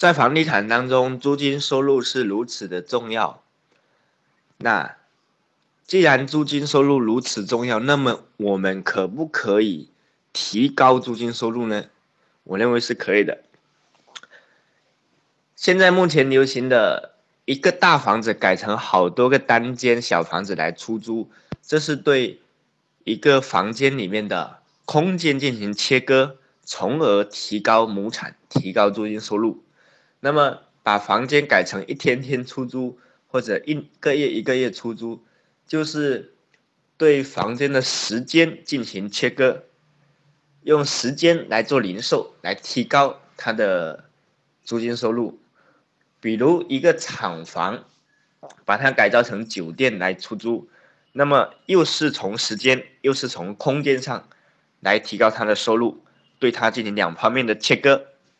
在房地产当中，租金收入是如此的重要。那既然租金收入如此重要，那么我们可不可以提高租金收入呢？我认为是可以的。现在目前流行的一个大房子改成好多个单间小房子来出租，这是对一个房间里面的空间进行切割，从而提高亩产，提高租金收入。那么，把房间改成一天天出租，或者一个月一个月出租，就是对房间的时间进行切割，用时间来做零售，来提高它的租金收入。比如一个厂房，把它改造成酒店来出租，那么又是从时间，又是从空间上来提高它的收入，对它进行两方面的切割。